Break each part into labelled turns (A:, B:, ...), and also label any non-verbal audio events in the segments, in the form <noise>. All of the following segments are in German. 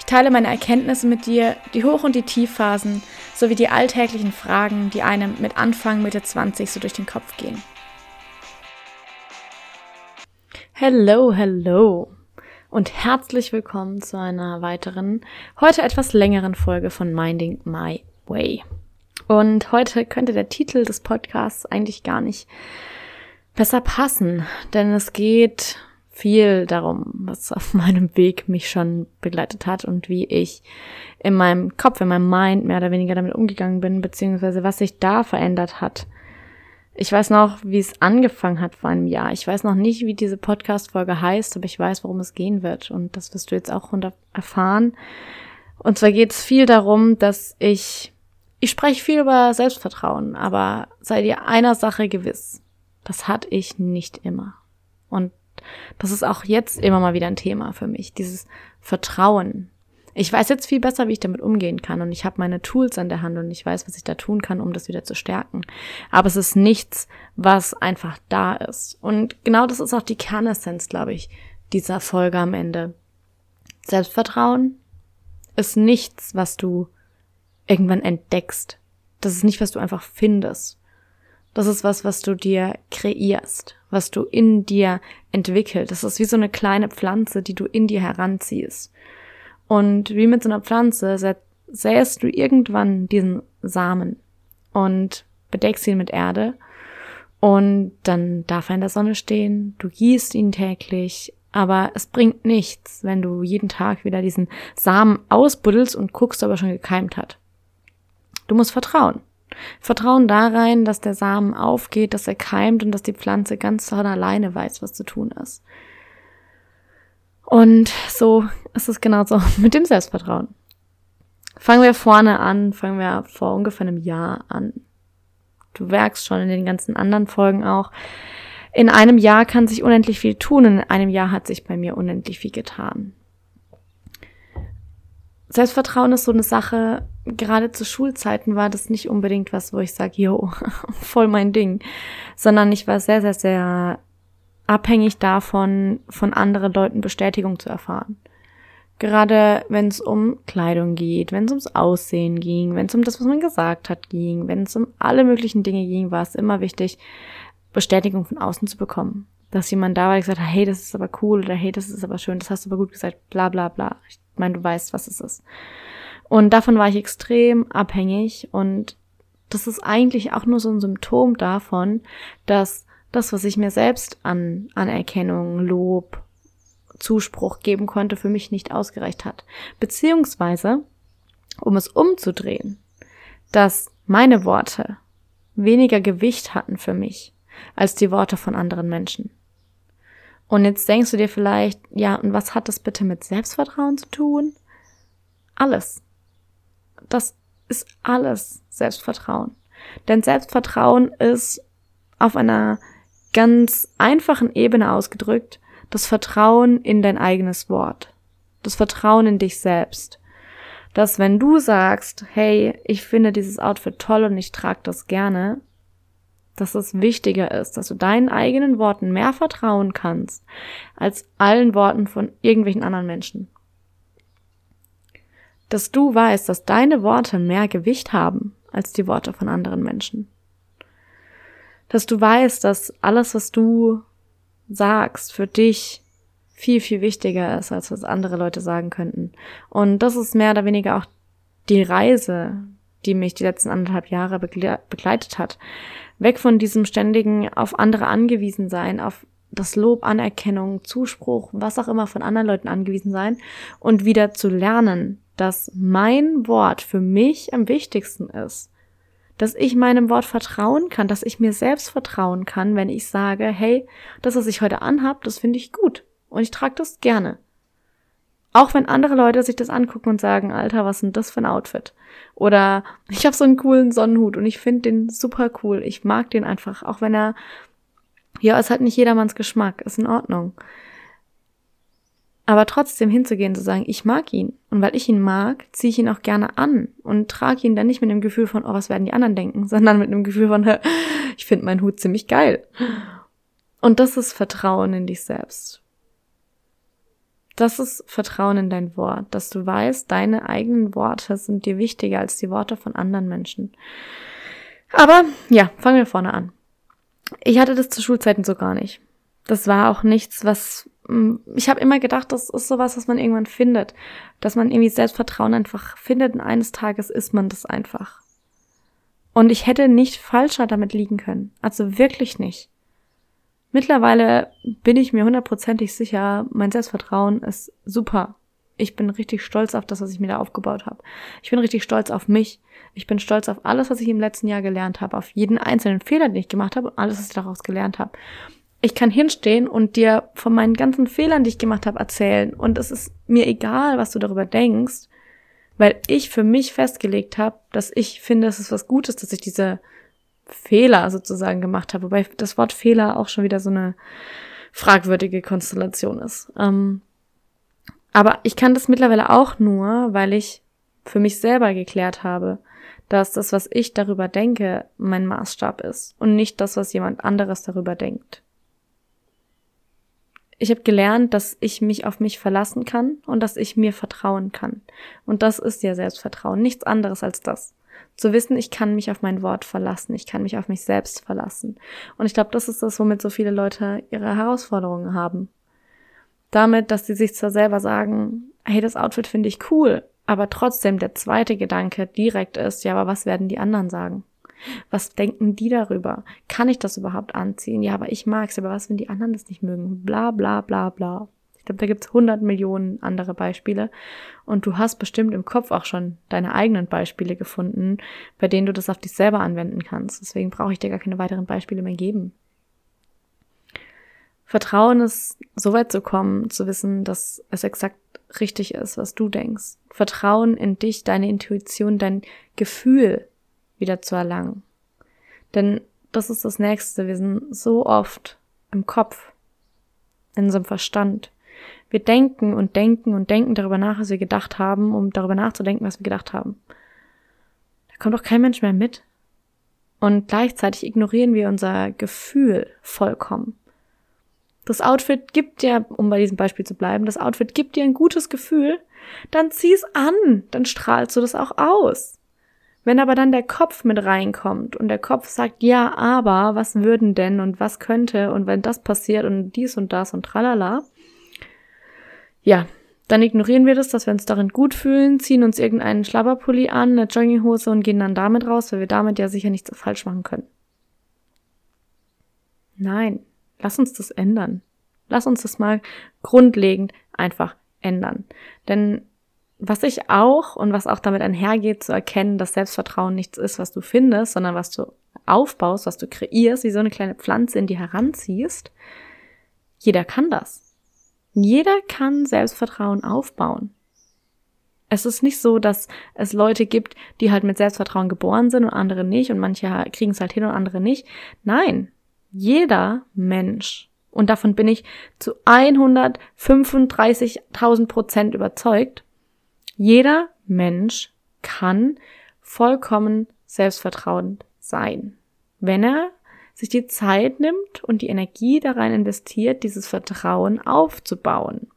A: Ich teile meine Erkenntnisse mit dir, die Hoch- und die Tiefphasen, sowie die alltäglichen Fragen, die einem mit Anfang, Mitte 20 so durch den Kopf gehen. Hello, hello und herzlich willkommen zu einer weiteren, heute etwas längeren Folge von Minding My Way. Und heute könnte der Titel des Podcasts eigentlich gar nicht besser passen, denn es geht viel darum, was auf <laughs> meinem Weg mich schon begleitet hat und wie ich in meinem Kopf, in meinem Mind mehr oder weniger damit umgegangen bin, beziehungsweise was sich da verändert hat. Ich weiß noch, wie es angefangen hat vor einem Jahr. Ich weiß noch nicht, wie diese Podcast-Folge heißt, aber ich weiß, worum es gehen wird. Und das wirst du jetzt auch erfahren. Und zwar geht es viel darum, dass ich, ich spreche viel über Selbstvertrauen, aber sei dir einer Sache gewiss. Das hatte ich nicht immer. Und das ist auch jetzt immer mal wieder ein Thema für mich, dieses Vertrauen. Ich weiß jetzt viel besser, wie ich damit umgehen kann und ich habe meine Tools an der Hand und ich weiß, was ich da tun kann, um das wieder zu stärken. Aber es ist nichts, was einfach da ist. Und genau das ist auch die Kernessenz, glaube ich, dieser Folge am Ende. Selbstvertrauen ist nichts, was du irgendwann entdeckst. Das ist nicht, was du einfach findest. Das ist was, was du dir kreierst, was du in dir entwickelst. Das ist wie so eine kleine Pflanze, die du in dir heranziehst. Und wie mit so einer Pflanze säst du irgendwann diesen Samen und bedeckst ihn mit Erde und dann darf er in der Sonne stehen, du gießt ihn täglich, aber es bringt nichts, wenn du jeden Tag wieder diesen Samen ausbuddelst und guckst, ob er schon gekeimt hat. Du musst vertrauen. Vertrauen da rein, dass der Samen aufgeht, dass er keimt und dass die Pflanze ganz von alleine weiß, was zu tun ist. Und so ist es genauso <laughs> mit dem Selbstvertrauen. Fangen wir vorne an, fangen wir vor ungefähr einem Jahr an. Du merkst schon in den ganzen anderen Folgen auch, in einem Jahr kann sich unendlich viel tun, in einem Jahr hat sich bei mir unendlich viel getan. Selbstvertrauen ist so eine Sache, gerade zu Schulzeiten war das nicht unbedingt was, wo ich sage, yo, <laughs> voll mein Ding, sondern ich war sehr, sehr, sehr abhängig davon, von anderen Leuten Bestätigung zu erfahren. Gerade wenn es um Kleidung geht, wenn es ums Aussehen ging, wenn es um das, was man gesagt hat, ging, wenn es um alle möglichen Dinge ging, war es immer wichtig, Bestätigung von außen zu bekommen. Dass jemand da war, der gesagt hat, hey, das ist aber cool oder hey, das ist aber schön, das hast du aber gut gesagt, bla bla bla. Ich meine, du weißt, was es ist. Und davon war ich extrem abhängig und das ist eigentlich auch nur so ein Symptom davon, dass das, was ich mir selbst an Anerkennung, Lob, Zuspruch geben konnte, für mich nicht ausgereicht hat. Beziehungsweise, um es umzudrehen, dass meine Worte weniger Gewicht hatten für mich als die Worte von anderen Menschen. Und jetzt denkst du dir vielleicht, ja, und was hat das bitte mit Selbstvertrauen zu tun? Alles. Das ist alles Selbstvertrauen. Denn Selbstvertrauen ist auf einer ganz einfachen Ebene ausgedrückt das Vertrauen in dein eigenes Wort. Das Vertrauen in dich selbst. Dass wenn du sagst, hey, ich finde dieses Outfit toll und ich trage das gerne, dass es wichtiger ist, dass du deinen eigenen Worten mehr vertrauen kannst als allen Worten von irgendwelchen anderen Menschen. Dass du weißt, dass deine Worte mehr Gewicht haben als die Worte von anderen Menschen. Dass du weißt, dass alles, was du sagst, für dich viel, viel wichtiger ist, als was andere Leute sagen könnten. Und das ist mehr oder weniger auch die Reise, die mich die letzten anderthalb Jahre begleitet hat. Weg von diesem ständigen auf andere angewiesen sein, auf das Lob, Anerkennung, Zuspruch, was auch immer von anderen Leuten angewiesen sein und wieder zu lernen, dass mein Wort für mich am wichtigsten ist. Dass ich meinem Wort vertrauen kann, dass ich mir selbst vertrauen kann, wenn ich sage, hey, das, was ich heute anhab, das finde ich gut und ich trage das gerne. Auch wenn andere Leute sich das angucken und sagen, Alter, was denn das für ein Outfit? Oder ich habe so einen coolen Sonnenhut und ich finde den super cool. Ich mag den einfach, auch wenn er, ja, es hat nicht jedermanns Geschmack, ist in Ordnung. Aber trotzdem hinzugehen, zu sagen, ich mag ihn. Und weil ich ihn mag, ziehe ich ihn auch gerne an und trage ihn dann nicht mit dem Gefühl von, oh, was werden die anderen denken, <laughs> sondern mit dem Gefühl von, <laughs> ich finde meinen Hut ziemlich geil. Und das ist Vertrauen in dich selbst. Das ist Vertrauen in dein Wort, dass du weißt, deine eigenen Worte sind dir wichtiger als die Worte von anderen Menschen. Aber ja, fangen wir vorne an. Ich hatte das zu Schulzeiten so gar nicht. Das war auch nichts, was ich habe immer gedacht, das ist sowas, was man irgendwann findet, dass man irgendwie Selbstvertrauen einfach findet und eines Tages ist man das einfach. Und ich hätte nicht falscher damit liegen können. Also wirklich nicht. Mittlerweile bin ich mir hundertprozentig sicher, mein Selbstvertrauen ist super. Ich bin richtig stolz auf das, was ich mir da aufgebaut habe. Ich bin richtig stolz auf mich. Ich bin stolz auf alles, was ich im letzten Jahr gelernt habe, auf jeden einzelnen Fehler, den ich gemacht habe und alles, was ich daraus gelernt habe. Ich kann hinstehen und dir von meinen ganzen Fehlern, die ich gemacht habe, erzählen. Und es ist mir egal, was du darüber denkst, weil ich für mich festgelegt habe, dass ich finde, es ist was Gutes, dass ich diese Fehler sozusagen gemacht habe, wobei das Wort Fehler auch schon wieder so eine fragwürdige Konstellation ist. Ähm, aber ich kann das mittlerweile auch nur, weil ich für mich selber geklärt habe, dass das, was ich darüber denke, mein Maßstab ist und nicht das, was jemand anderes darüber denkt. Ich habe gelernt, dass ich mich auf mich verlassen kann und dass ich mir vertrauen kann. Und das ist ja Selbstvertrauen, nichts anderes als das. Zu wissen, ich kann mich auf mein Wort verlassen, ich kann mich auf mich selbst verlassen. Und ich glaube, das ist das, womit so viele Leute ihre Herausforderungen haben. Damit, dass sie sich zwar selber sagen, hey, das Outfit finde ich cool, aber trotzdem der zweite Gedanke direkt ist, ja, aber was werden die anderen sagen? Was denken die darüber? Kann ich das überhaupt anziehen? Ja, aber ich mag's, aber was, wenn die anderen das nicht mögen? Bla bla bla bla. Ich glaube, da gibt's 100 Millionen andere Beispiele. Und du hast bestimmt im Kopf auch schon deine eigenen Beispiele gefunden, bei denen du das auf dich selber anwenden kannst. Deswegen brauche ich dir gar keine weiteren Beispiele mehr geben. Vertrauen ist, so weit zu kommen, zu wissen, dass es exakt richtig ist, was du denkst. Vertrauen in dich, deine Intuition, dein Gefühl wieder zu erlangen. Denn das ist das Nächste. Wir sind so oft im Kopf, in unserem Verstand. Wir denken und denken und denken darüber nach, was wir gedacht haben, um darüber nachzudenken, was wir gedacht haben. Da kommt doch kein Mensch mehr mit. Und gleichzeitig ignorieren wir unser Gefühl vollkommen. Das Outfit gibt dir, um bei diesem Beispiel zu bleiben, das Outfit gibt dir ein gutes Gefühl, dann zieh's an, dann strahlst du das auch aus. Wenn aber dann der Kopf mit reinkommt und der Kopf sagt, ja, aber was würden denn und was könnte und wenn das passiert und dies und das und tralala, ja, dann ignorieren wir das, dass wir uns darin gut fühlen, ziehen uns irgendeinen Schlabberpulli an, eine Jogginghose und gehen dann damit raus, weil wir damit ja sicher nichts falsch machen können. Nein, lass uns das ändern. Lass uns das mal grundlegend einfach ändern. Denn was ich auch und was auch damit einhergeht, zu erkennen, dass Selbstvertrauen nichts ist, was du findest, sondern was du aufbaust, was du kreierst, wie so eine kleine Pflanze in die heranziehst, jeder kann das. Jeder kann Selbstvertrauen aufbauen. Es ist nicht so, dass es Leute gibt, die halt mit Selbstvertrauen geboren sind und andere nicht und manche kriegen es halt hin und andere nicht. Nein, jeder Mensch, und davon bin ich zu 135.000 Prozent überzeugt, jeder Mensch kann vollkommen selbstvertrauend sein, wenn er sich die Zeit nimmt und die Energie da rein investiert, dieses Vertrauen aufzubauen.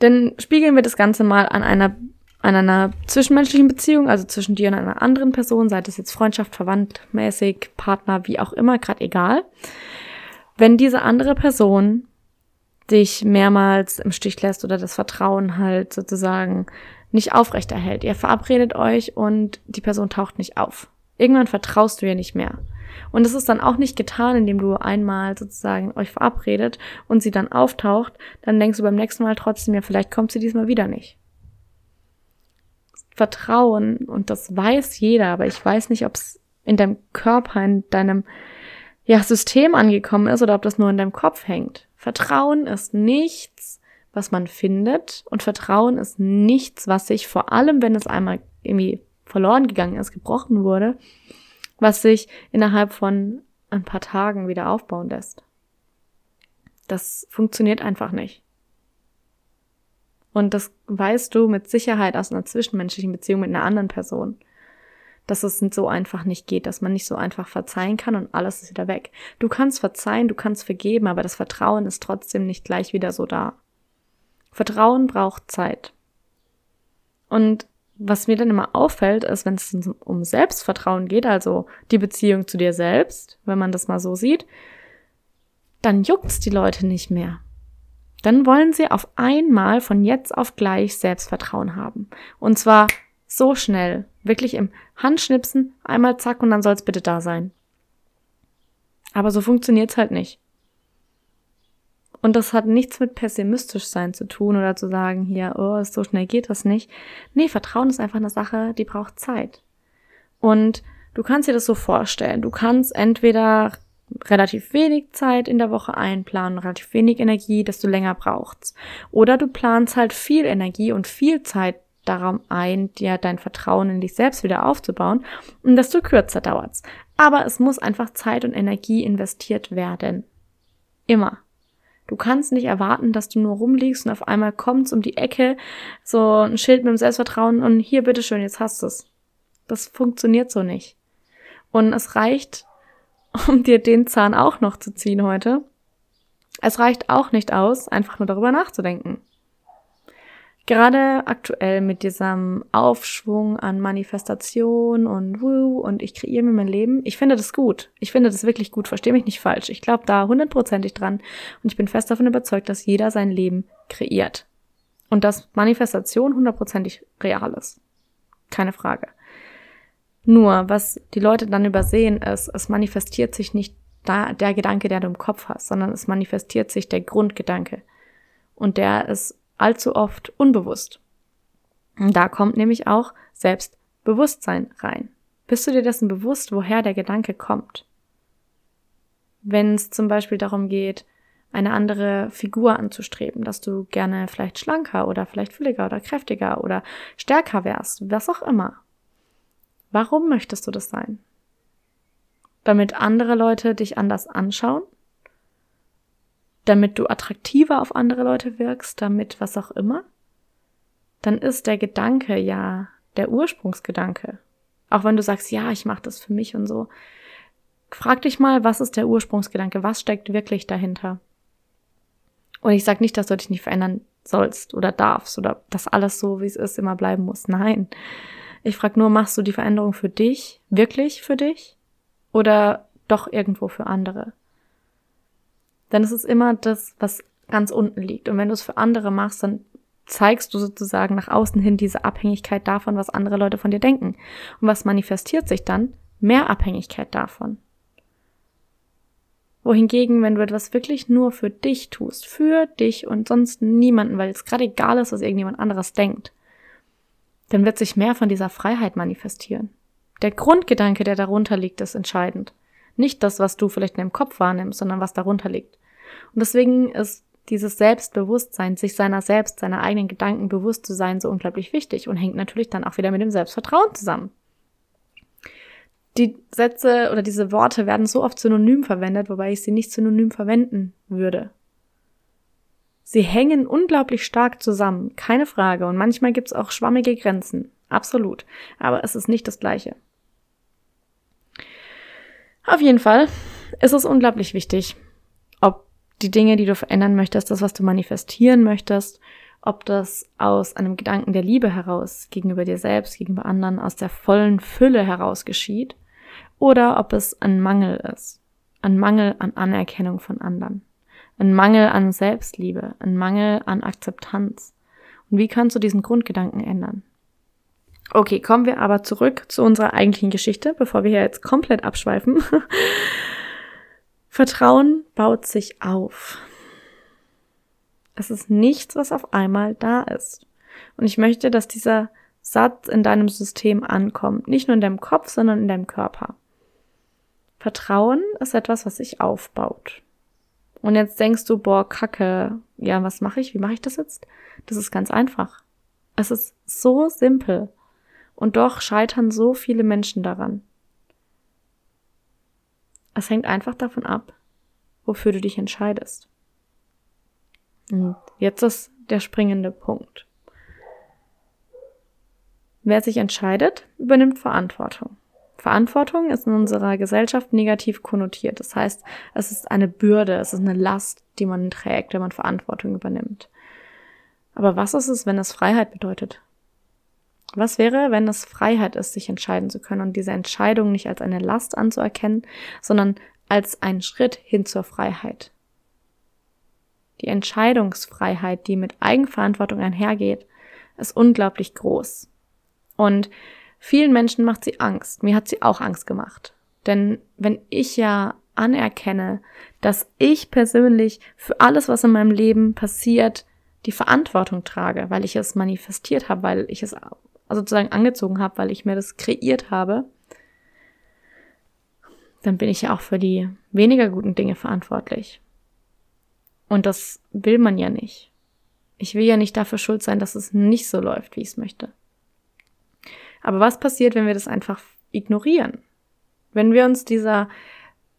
A: Denn spiegeln wir das Ganze mal an einer, an einer zwischenmenschlichen Beziehung, also zwischen dir und einer anderen Person, sei das jetzt Freundschaft, Verwandtmäßig, Partner, wie auch immer, gerade egal. Wenn diese andere Person dich mehrmals im Stich lässt oder das Vertrauen halt sozusagen nicht aufrechterhält. Ihr verabredet euch und die Person taucht nicht auf. Irgendwann vertraust du ihr nicht mehr. Und es ist dann auch nicht getan, indem du einmal sozusagen euch verabredet und sie dann auftaucht, dann denkst du beim nächsten Mal trotzdem, ja, vielleicht kommt sie diesmal wieder nicht. Vertrauen, und das weiß jeder, aber ich weiß nicht, ob es in deinem Körper, in deinem ja, System angekommen ist oder ob das nur in deinem Kopf hängt. Vertrauen ist nichts, was man findet. Und Vertrauen ist nichts, was sich vor allem, wenn es einmal irgendwie verloren gegangen ist, gebrochen wurde, was sich innerhalb von ein paar Tagen wieder aufbauen lässt. Das funktioniert einfach nicht. Und das weißt du mit Sicherheit aus einer zwischenmenschlichen Beziehung mit einer anderen Person. Dass es so einfach nicht geht, dass man nicht so einfach verzeihen kann und alles ist wieder weg. Du kannst verzeihen, du kannst vergeben, aber das Vertrauen ist trotzdem nicht gleich wieder so da. Vertrauen braucht Zeit. Und was mir dann immer auffällt, ist, wenn es um Selbstvertrauen geht, also die Beziehung zu dir selbst, wenn man das mal so sieht, dann juckt's die Leute nicht mehr. Dann wollen sie auf einmal von jetzt auf gleich Selbstvertrauen haben. Und zwar so schnell, wirklich im Handschnipsen, einmal zack und dann soll's bitte da sein. Aber so funktioniert's halt nicht. Und das hat nichts mit pessimistisch sein zu tun oder zu sagen, hier, oh, so schnell geht das nicht. Nee, Vertrauen ist einfach eine Sache, die braucht Zeit. Und du kannst dir das so vorstellen. Du kannst entweder relativ wenig Zeit in der Woche einplanen, relativ wenig Energie, desto länger braucht's. Oder du planst halt viel Energie und viel Zeit darum ein, dir dein Vertrauen in dich selbst wieder aufzubauen und desto kürzer dauert's. Aber es muss einfach Zeit und Energie investiert werden. Immer. Du kannst nicht erwarten, dass du nur rumliegst und auf einmal kommt's um die Ecke, so ein Schild mit dem Selbstvertrauen und hier, bitteschön, jetzt hast du's. Das funktioniert so nicht. Und es reicht, <laughs> um dir den Zahn auch noch zu ziehen heute. Es reicht auch nicht aus, einfach nur darüber nachzudenken. Gerade aktuell mit diesem Aufschwung an Manifestation und Woo und ich kreiere mir mein Leben, ich finde das gut. Ich finde das wirklich gut. Verstehe mich nicht falsch. Ich glaube da hundertprozentig dran und ich bin fest davon überzeugt, dass jeder sein Leben kreiert. Und dass Manifestation hundertprozentig real ist. Keine Frage. Nur, was die Leute dann übersehen ist, es manifestiert sich nicht da, der Gedanke, der du im Kopf hast, sondern es manifestiert sich der Grundgedanke. Und der ist allzu oft unbewusst. Und da kommt nämlich auch Selbstbewusstsein rein. Bist du dir dessen bewusst, woher der Gedanke kommt? Wenn es zum Beispiel darum geht, eine andere Figur anzustreben, dass du gerne vielleicht schlanker oder vielleicht fülliger oder kräftiger oder stärker wärst, was auch immer. Warum möchtest du das sein? Damit andere Leute dich anders anschauen? Damit du attraktiver auf andere Leute wirkst, damit was auch immer, dann ist der Gedanke ja der Ursprungsgedanke. Auch wenn du sagst, ja, ich mache das für mich und so. Frag dich mal, was ist der Ursprungsgedanke? Was steckt wirklich dahinter? Und ich sage nicht, dass du dich nicht verändern sollst oder darfst oder dass alles so, wie es ist, immer bleiben muss. Nein. Ich frage nur, machst du die Veränderung für dich, wirklich für dich oder doch irgendwo für andere? Denn es ist immer das, was ganz unten liegt. Und wenn du es für andere machst, dann zeigst du sozusagen nach außen hin diese Abhängigkeit davon, was andere Leute von dir denken. Und was manifestiert sich dann? Mehr Abhängigkeit davon. Wohingegen, wenn du etwas wirklich nur für dich tust, für dich und sonst niemanden, weil es gerade egal ist, was irgendjemand anderes denkt, dann wird sich mehr von dieser Freiheit manifestieren. Der Grundgedanke, der darunter liegt, ist entscheidend. Nicht das, was du vielleicht in deinem Kopf wahrnimmst, sondern was darunter liegt. Und deswegen ist dieses Selbstbewusstsein, sich seiner selbst, seiner eigenen Gedanken bewusst zu sein, so unglaublich wichtig und hängt natürlich dann auch wieder mit dem Selbstvertrauen zusammen. Die Sätze oder diese Worte werden so oft synonym verwendet, wobei ich sie nicht synonym verwenden würde. Sie hängen unglaublich stark zusammen, keine Frage, und manchmal gibt es auch schwammige Grenzen, absolut, aber es ist nicht das gleiche. Auf jeden Fall ist es unglaublich wichtig, die Dinge, die du verändern möchtest, das, was du manifestieren möchtest, ob das aus einem Gedanken der Liebe heraus gegenüber dir selbst, gegenüber anderen, aus der vollen Fülle heraus geschieht, oder ob es ein Mangel ist, ein Mangel an Anerkennung von anderen, ein Mangel an Selbstliebe, ein Mangel an Akzeptanz. Und wie kannst du diesen Grundgedanken ändern? Okay, kommen wir aber zurück zu unserer eigentlichen Geschichte, bevor wir hier jetzt komplett abschweifen. <laughs> Vertrauen baut sich auf. Es ist nichts, was auf einmal da ist. Und ich möchte, dass dieser Satz in deinem System ankommt. Nicht nur in deinem Kopf, sondern in deinem Körper. Vertrauen ist etwas, was sich aufbaut. Und jetzt denkst du, boah, Kacke, ja, was mache ich? Wie mache ich das jetzt? Das ist ganz einfach. Es ist so simpel. Und doch scheitern so viele Menschen daran. Es hängt einfach davon ab, wofür du dich entscheidest. Und jetzt ist der springende Punkt. Wer sich entscheidet, übernimmt Verantwortung. Verantwortung ist in unserer Gesellschaft negativ konnotiert. Das heißt, es ist eine Bürde, es ist eine Last, die man trägt, wenn man Verantwortung übernimmt. Aber was ist es, wenn es Freiheit bedeutet? Was wäre, wenn es Freiheit ist, sich entscheiden zu können und diese Entscheidung nicht als eine Last anzuerkennen, sondern als einen Schritt hin zur Freiheit? Die Entscheidungsfreiheit, die mit Eigenverantwortung einhergeht, ist unglaublich groß. Und Vielen Menschen macht sie Angst. Mir hat sie auch Angst gemacht. Denn wenn ich ja anerkenne, dass ich persönlich für alles, was in meinem Leben passiert, die Verantwortung trage, weil ich es manifestiert habe, weil ich es sozusagen angezogen habe, weil ich mir das kreiert habe, dann bin ich ja auch für die weniger guten Dinge verantwortlich. Und das will man ja nicht. Ich will ja nicht dafür schuld sein, dass es nicht so läuft, wie ich es möchte. Aber was passiert, wenn wir das einfach ignorieren? Wenn wir uns dieser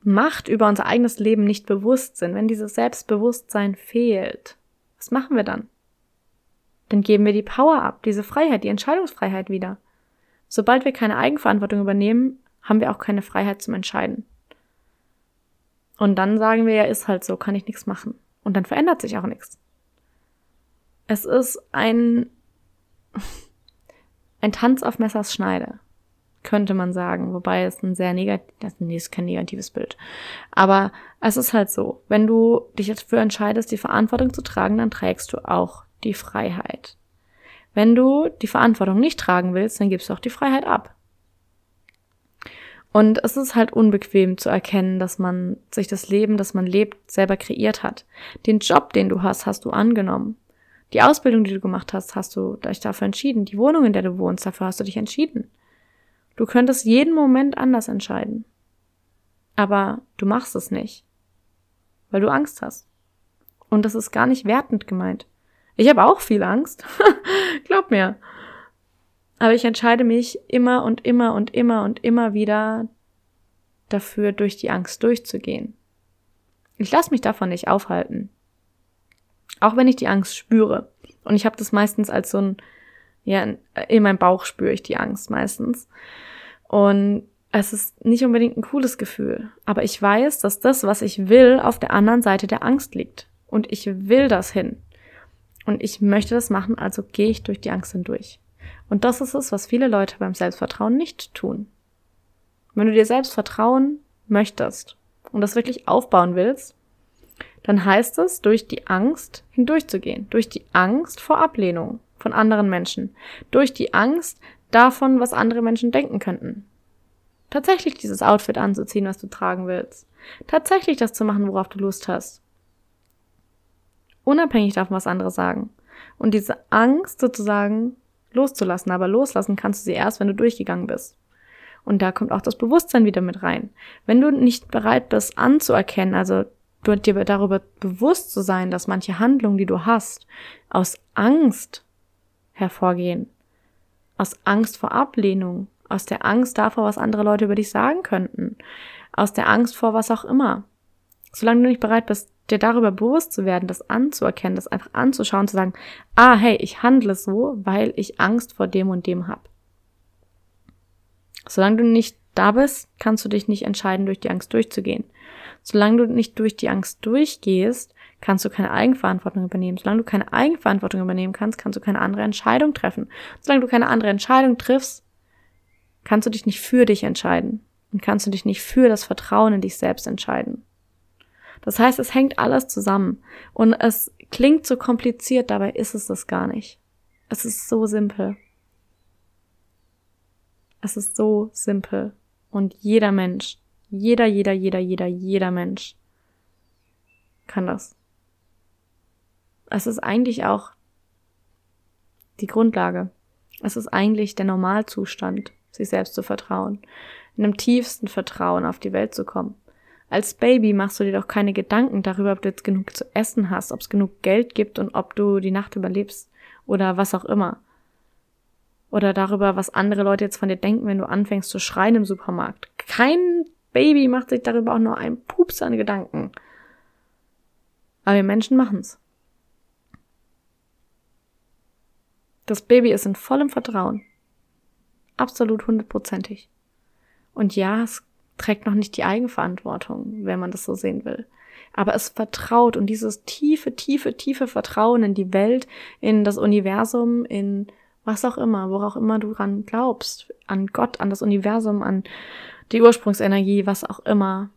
A: Macht über unser eigenes Leben nicht bewusst sind, wenn dieses Selbstbewusstsein fehlt, was machen wir dann? Dann geben wir die Power ab, diese Freiheit, die Entscheidungsfreiheit wieder. Sobald wir keine Eigenverantwortung übernehmen, haben wir auch keine Freiheit zum Entscheiden. Und dann sagen wir ja, ist halt so, kann ich nichts machen. Und dann verändert sich auch nichts. Es ist ein <laughs> ein Tanz auf Messers Schneide, könnte man sagen, wobei es ein sehr negatives, nee, ist kein negatives Bild. Aber es ist halt so, wenn du dich dafür entscheidest, die Verantwortung zu tragen, dann trägst du auch die Freiheit. Wenn du die Verantwortung nicht tragen willst, dann gibst du auch die Freiheit ab. Und es ist halt unbequem zu erkennen, dass man sich das Leben, das man lebt, selber kreiert hat. Den Job, den du hast, hast du angenommen. Die Ausbildung, die du gemacht hast, hast du dich dafür entschieden. Die Wohnung, in der du wohnst, dafür hast du dich entschieden. Du könntest jeden Moment anders entscheiden. Aber du machst es nicht. Weil du Angst hast. Und das ist gar nicht wertend gemeint. Ich habe auch viel Angst. <laughs> Glaub mir. Aber ich entscheide mich immer und immer und immer und immer wieder dafür, durch die Angst durchzugehen. Ich lasse mich davon nicht aufhalten. Auch wenn ich die Angst spüre. Und ich habe das meistens als so ein, ja, in meinem Bauch spüre ich die Angst meistens. Und es ist nicht unbedingt ein cooles Gefühl. Aber ich weiß, dass das, was ich will, auf der anderen Seite der Angst liegt. Und ich will das hin. Und ich möchte das machen, also gehe ich durch die Angst hindurch. Und das ist es, was viele Leute beim Selbstvertrauen nicht tun. Wenn du dir selbst vertrauen möchtest und das wirklich aufbauen willst, dann heißt es, durch die Angst hindurchzugehen, durch die Angst vor Ablehnung von anderen Menschen, durch die Angst davon, was andere Menschen denken könnten. Tatsächlich dieses Outfit anzuziehen, was du tragen willst. Tatsächlich das zu machen, worauf du Lust hast. Unabhängig davon, was andere sagen. Und diese Angst sozusagen loszulassen. Aber loslassen kannst du sie erst, wenn du durchgegangen bist. Und da kommt auch das Bewusstsein wieder mit rein. Wenn du nicht bereit bist anzuerkennen, also dir darüber bewusst zu sein, dass manche Handlungen, die du hast, aus Angst hervorgehen, aus Angst vor Ablehnung, aus der Angst davor, was andere Leute über dich sagen könnten, aus der Angst vor was auch immer. Solange du nicht bereit bist, dir darüber bewusst zu werden, das anzuerkennen, das einfach anzuschauen, zu sagen, ah, hey, ich handle so, weil ich Angst vor dem und dem hab. Solange du nicht da bist, kannst du dich nicht entscheiden, durch die Angst durchzugehen. Solange du nicht durch die Angst durchgehst, kannst du keine Eigenverantwortung übernehmen. Solange du keine Eigenverantwortung übernehmen kannst, kannst du keine andere Entscheidung treffen. Solange du keine andere Entscheidung triffst, kannst du dich nicht für dich entscheiden und kannst du dich nicht für das Vertrauen in dich selbst entscheiden. Das heißt, es hängt alles zusammen und es klingt so kompliziert, dabei ist es das gar nicht. Es ist so simpel. Es ist so simpel und jeder Mensch jeder, jeder, jeder, jeder, jeder Mensch kann das. Es ist eigentlich auch die Grundlage. Es ist eigentlich der Normalzustand, sich selbst zu vertrauen, in dem tiefsten Vertrauen auf die Welt zu kommen. Als Baby machst du dir doch keine Gedanken darüber, ob du jetzt genug zu essen hast, ob es genug Geld gibt und ob du die Nacht überlebst oder was auch immer. Oder darüber, was andere Leute jetzt von dir denken, wenn du anfängst zu schreien im Supermarkt. Kein Baby macht sich darüber auch nur einen Pups an Gedanken. Aber wir Menschen machen's. Das Baby ist in vollem Vertrauen. Absolut hundertprozentig. Und ja, es trägt noch nicht die Eigenverantwortung, wenn man das so sehen will. Aber es vertraut und dieses tiefe, tiefe, tiefe Vertrauen in die Welt, in das Universum, in was auch immer, worauf immer du dran glaubst, an Gott, an das Universum, an die Ursprungsenergie, was auch immer.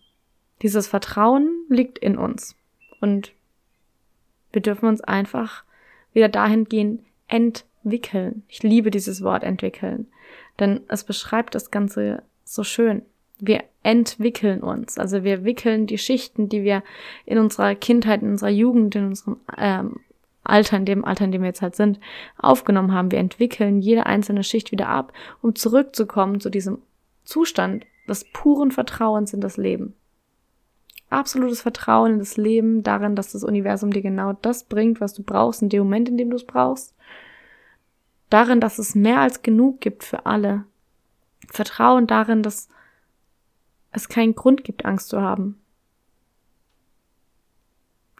A: Dieses Vertrauen liegt in uns. Und wir dürfen uns einfach wieder dahin gehen, entwickeln. Ich liebe dieses Wort entwickeln, denn es beschreibt das Ganze so schön. Wir entwickeln uns, also wir wickeln die Schichten, die wir in unserer Kindheit, in unserer Jugend, in unserem ähm, Alter, in dem Alter, in dem wir jetzt halt sind, aufgenommen haben. Wir entwickeln jede einzelne Schicht wieder ab, um zurückzukommen zu diesem Zustand des puren Vertrauens in das Leben absolutes Vertrauen in das Leben, darin, dass das Universum dir genau das bringt, was du brauchst, in dem Moment, in dem du es brauchst. Darin, dass es mehr als genug gibt für alle. Vertrauen darin, dass es keinen Grund gibt, Angst zu haben.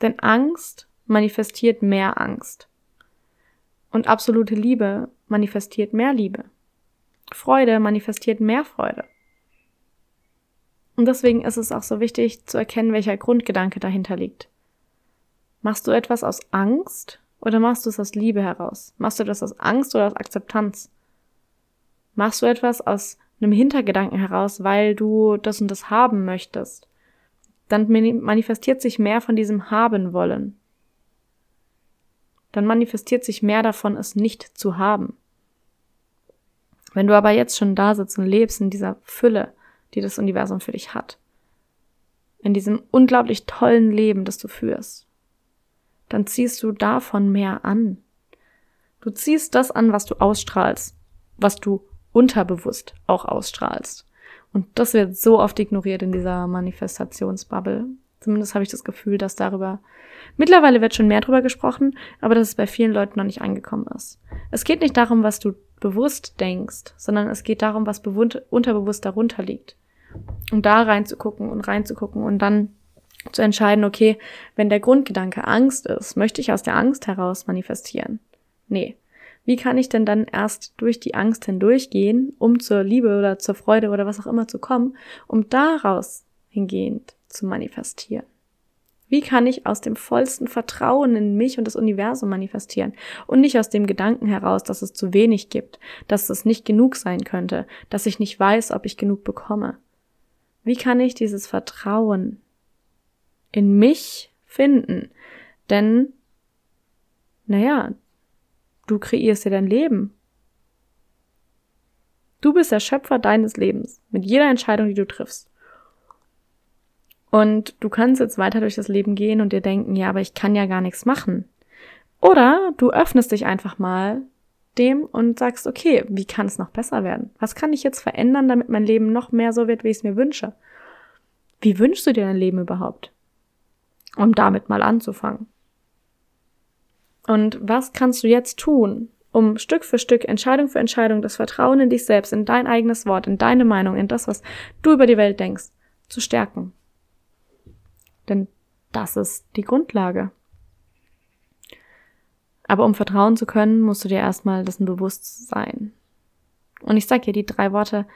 A: Denn Angst manifestiert mehr Angst. Und absolute Liebe manifestiert mehr Liebe. Freude manifestiert mehr Freude. Und deswegen ist es auch so wichtig zu erkennen, welcher Grundgedanke dahinter liegt. Machst du etwas aus Angst oder machst du es aus Liebe heraus? Machst du etwas aus Angst oder aus Akzeptanz? Machst du etwas aus einem Hintergedanken heraus, weil du das und das haben möchtest? Dann manifestiert sich mehr von diesem haben wollen. Dann manifestiert sich mehr davon, es nicht zu haben. Wenn du aber jetzt schon da sitzt und lebst in dieser Fülle, die das Universum für dich hat. In diesem unglaublich tollen Leben, das du führst. Dann ziehst du davon mehr an. Du ziehst das an, was du ausstrahlst, was du unterbewusst auch ausstrahlst. Und das wird so oft ignoriert in dieser Manifestationsbubble. Zumindest habe ich das Gefühl, dass darüber mittlerweile wird schon mehr darüber gesprochen, aber dass es bei vielen Leuten noch nicht angekommen ist. Es geht nicht darum, was du bewusst denkst, sondern es geht darum, was unterbewusst darunter liegt. Und da reinzugucken und reinzugucken und dann zu entscheiden, okay, wenn der Grundgedanke Angst ist, möchte ich aus der Angst heraus manifestieren? Nee. Wie kann ich denn dann erst durch die Angst hindurchgehen, um zur Liebe oder zur Freude oder was auch immer zu kommen, um daraus hingehend zu manifestieren? Wie kann ich aus dem vollsten Vertrauen in mich und das Universum manifestieren und nicht aus dem Gedanken heraus, dass es zu wenig gibt, dass es nicht genug sein könnte, dass ich nicht weiß, ob ich genug bekomme? Wie kann ich dieses Vertrauen in mich finden? Denn, naja, du kreierst dir dein Leben. Du bist der Schöpfer deines Lebens mit jeder Entscheidung, die du triffst. Und du kannst jetzt weiter durch das Leben gehen und dir denken, ja, aber ich kann ja gar nichts machen. Oder du öffnest dich einfach mal dem und sagst, okay, wie kann es noch besser werden? Was kann ich jetzt verändern, damit mein Leben noch mehr so wird, wie ich es mir wünsche? Wie wünschst du dir dein Leben überhaupt? Um damit mal anzufangen. Und was kannst du jetzt tun, um Stück für Stück, Entscheidung für Entscheidung, das Vertrauen in dich selbst, in dein eigenes Wort, in deine Meinung, in das, was du über die Welt denkst, zu stärken? Denn das ist die Grundlage. Aber um vertrauen zu können, musst du dir erstmal dessen bewusst sein. Und ich sag dir die drei Worte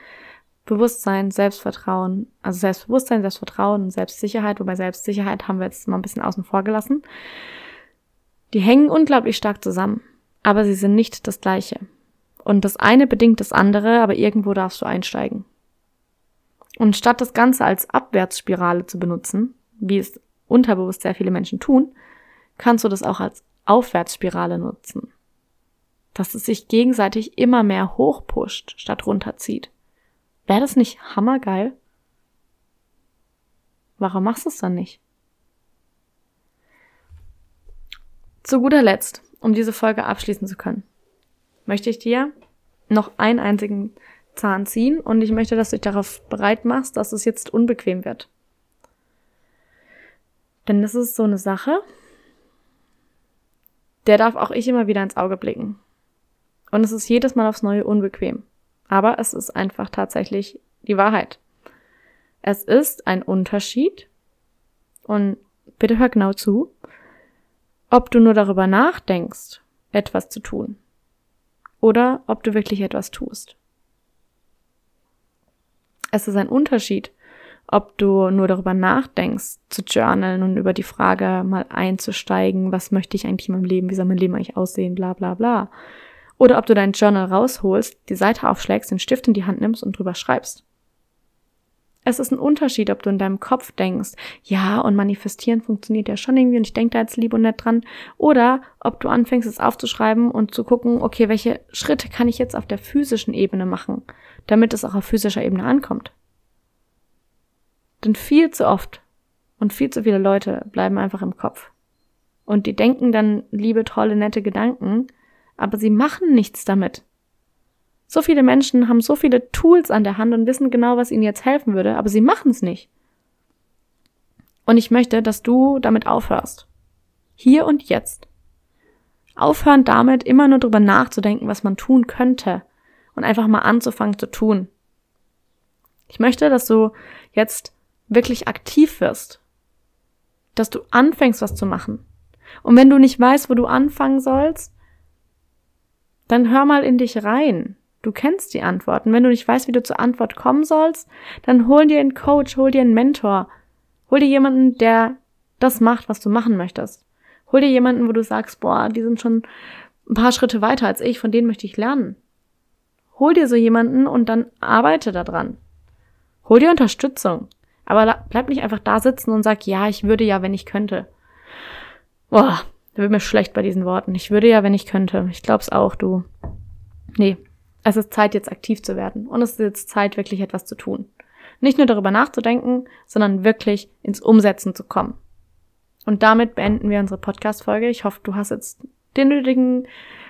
A: Bewusstsein, Selbstvertrauen, also Selbstbewusstsein, Selbstvertrauen und Selbstsicherheit, wobei Selbstsicherheit haben wir jetzt mal ein bisschen außen vor gelassen. Die hängen unglaublich stark zusammen, aber sie sind nicht das gleiche. Und das eine bedingt das andere, aber irgendwo darfst du einsteigen. Und statt das Ganze als Abwärtsspirale zu benutzen, wie es unterbewusst sehr viele Menschen tun, kannst du das auch als Aufwärtsspirale nutzen. Dass es sich gegenseitig immer mehr hochpusht, statt runterzieht. Wäre das nicht hammergeil? Warum machst du es dann nicht? Zu guter Letzt, um diese Folge abschließen zu können, möchte ich dir noch einen einzigen Zahn ziehen und ich möchte, dass du dich darauf bereit machst, dass es jetzt unbequem wird. Denn das ist so eine Sache, der darf auch ich immer wieder ins Auge blicken. Und es ist jedes Mal aufs Neue unbequem. Aber es ist einfach tatsächlich die Wahrheit. Es ist ein Unterschied. Und bitte hör genau zu, ob du nur darüber nachdenkst, etwas zu tun. Oder ob du wirklich etwas tust. Es ist ein Unterschied, ob du nur darüber nachdenkst, zu journalen und über die Frage mal einzusteigen, was möchte ich eigentlich in meinem Leben, wie soll mein Leben eigentlich aussehen, bla bla bla. Oder ob du dein Journal rausholst, die Seite aufschlägst, den Stift in die Hand nimmst und drüber schreibst. Es ist ein Unterschied, ob du in deinem Kopf denkst, ja, und manifestieren funktioniert ja schon irgendwie und ich denke da jetzt lieb und nett dran, oder ob du anfängst, es aufzuschreiben und zu gucken, okay, welche Schritte kann ich jetzt auf der physischen Ebene machen, damit es auch auf physischer Ebene ankommt. Denn viel zu oft und viel zu viele Leute bleiben einfach im Kopf. Und die denken dann liebe, tolle, nette Gedanken, aber sie machen nichts damit. So viele Menschen haben so viele Tools an der Hand und wissen genau, was ihnen jetzt helfen würde, aber sie machen es nicht. Und ich möchte, dass du damit aufhörst. Hier und jetzt. Aufhören damit, immer nur drüber nachzudenken, was man tun könnte und einfach mal anzufangen zu tun. Ich möchte, dass du jetzt wirklich aktiv wirst. Dass du anfängst, was zu machen. Und wenn du nicht weißt, wo du anfangen sollst, dann hör mal in dich rein. Du kennst die Antworten. Wenn du nicht weißt, wie du zur Antwort kommen sollst, dann hol dir einen Coach, hol dir einen Mentor. Hol dir jemanden, der das macht, was du machen möchtest. Hol dir jemanden, wo du sagst, boah, die sind schon ein paar Schritte weiter als ich, von denen möchte ich lernen. Hol dir so jemanden und dann arbeite daran. Hol dir Unterstützung. Aber bleib nicht einfach da sitzen und sag, ja, ich würde ja, wenn ich könnte. Boah, da wird mir schlecht bei diesen Worten. Ich würde ja, wenn ich könnte. Ich glaub's auch, du. Nee, es ist Zeit, jetzt aktiv zu werden. Und es ist jetzt Zeit, wirklich etwas zu tun. Nicht nur darüber nachzudenken, sondern wirklich ins Umsetzen zu kommen. Und damit beenden wir unsere Podcast-Folge. Ich hoffe, du hast jetzt den nötigen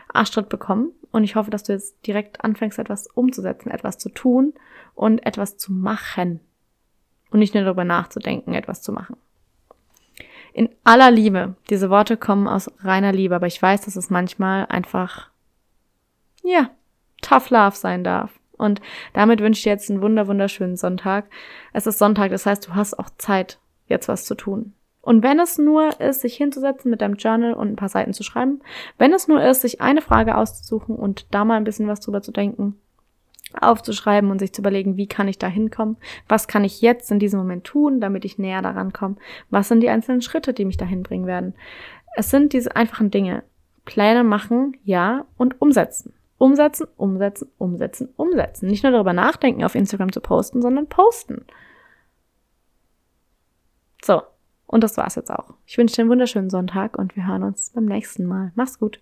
A: Arschtritt bekommen. Und ich hoffe, dass du jetzt direkt anfängst, etwas umzusetzen, etwas zu tun und etwas zu machen und nicht nur darüber nachzudenken, etwas zu machen. In aller Liebe. Diese Worte kommen aus reiner Liebe, aber ich weiß, dass es manchmal einfach, ja, tough love sein darf. Und damit wünsche ich dir jetzt einen wunder, wunderschönen Sonntag. Es ist Sonntag, das heißt, du hast auch Zeit, jetzt was zu tun. Und wenn es nur ist, sich hinzusetzen mit deinem Journal und ein paar Seiten zu schreiben, wenn es nur ist, sich eine Frage auszusuchen und da mal ein bisschen was drüber zu denken, aufzuschreiben und sich zu überlegen, wie kann ich da hinkommen? Was kann ich jetzt in diesem Moment tun, damit ich näher daran komme? Was sind die einzelnen Schritte, die mich dahin bringen werden? Es sind diese einfachen Dinge. Pläne machen, ja, und umsetzen. Umsetzen, umsetzen, umsetzen, umsetzen. Nicht nur darüber nachdenken, auf Instagram zu posten, sondern posten. So, und das war's jetzt auch. Ich wünsche dir einen wunderschönen Sonntag und wir hören uns beim nächsten Mal. Mach's gut.